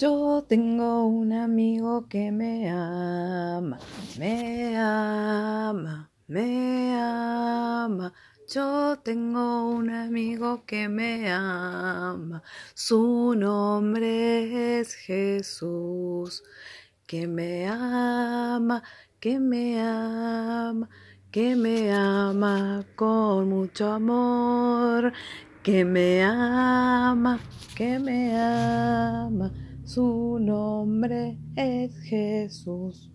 Yo tengo un amigo que me ama, me ama, me ama. Yo tengo un amigo que me ama, su nombre es Jesús, que me ama, que me ama, que me ama con mucho amor, que me ama, que me ama. Su nombre es Jesús.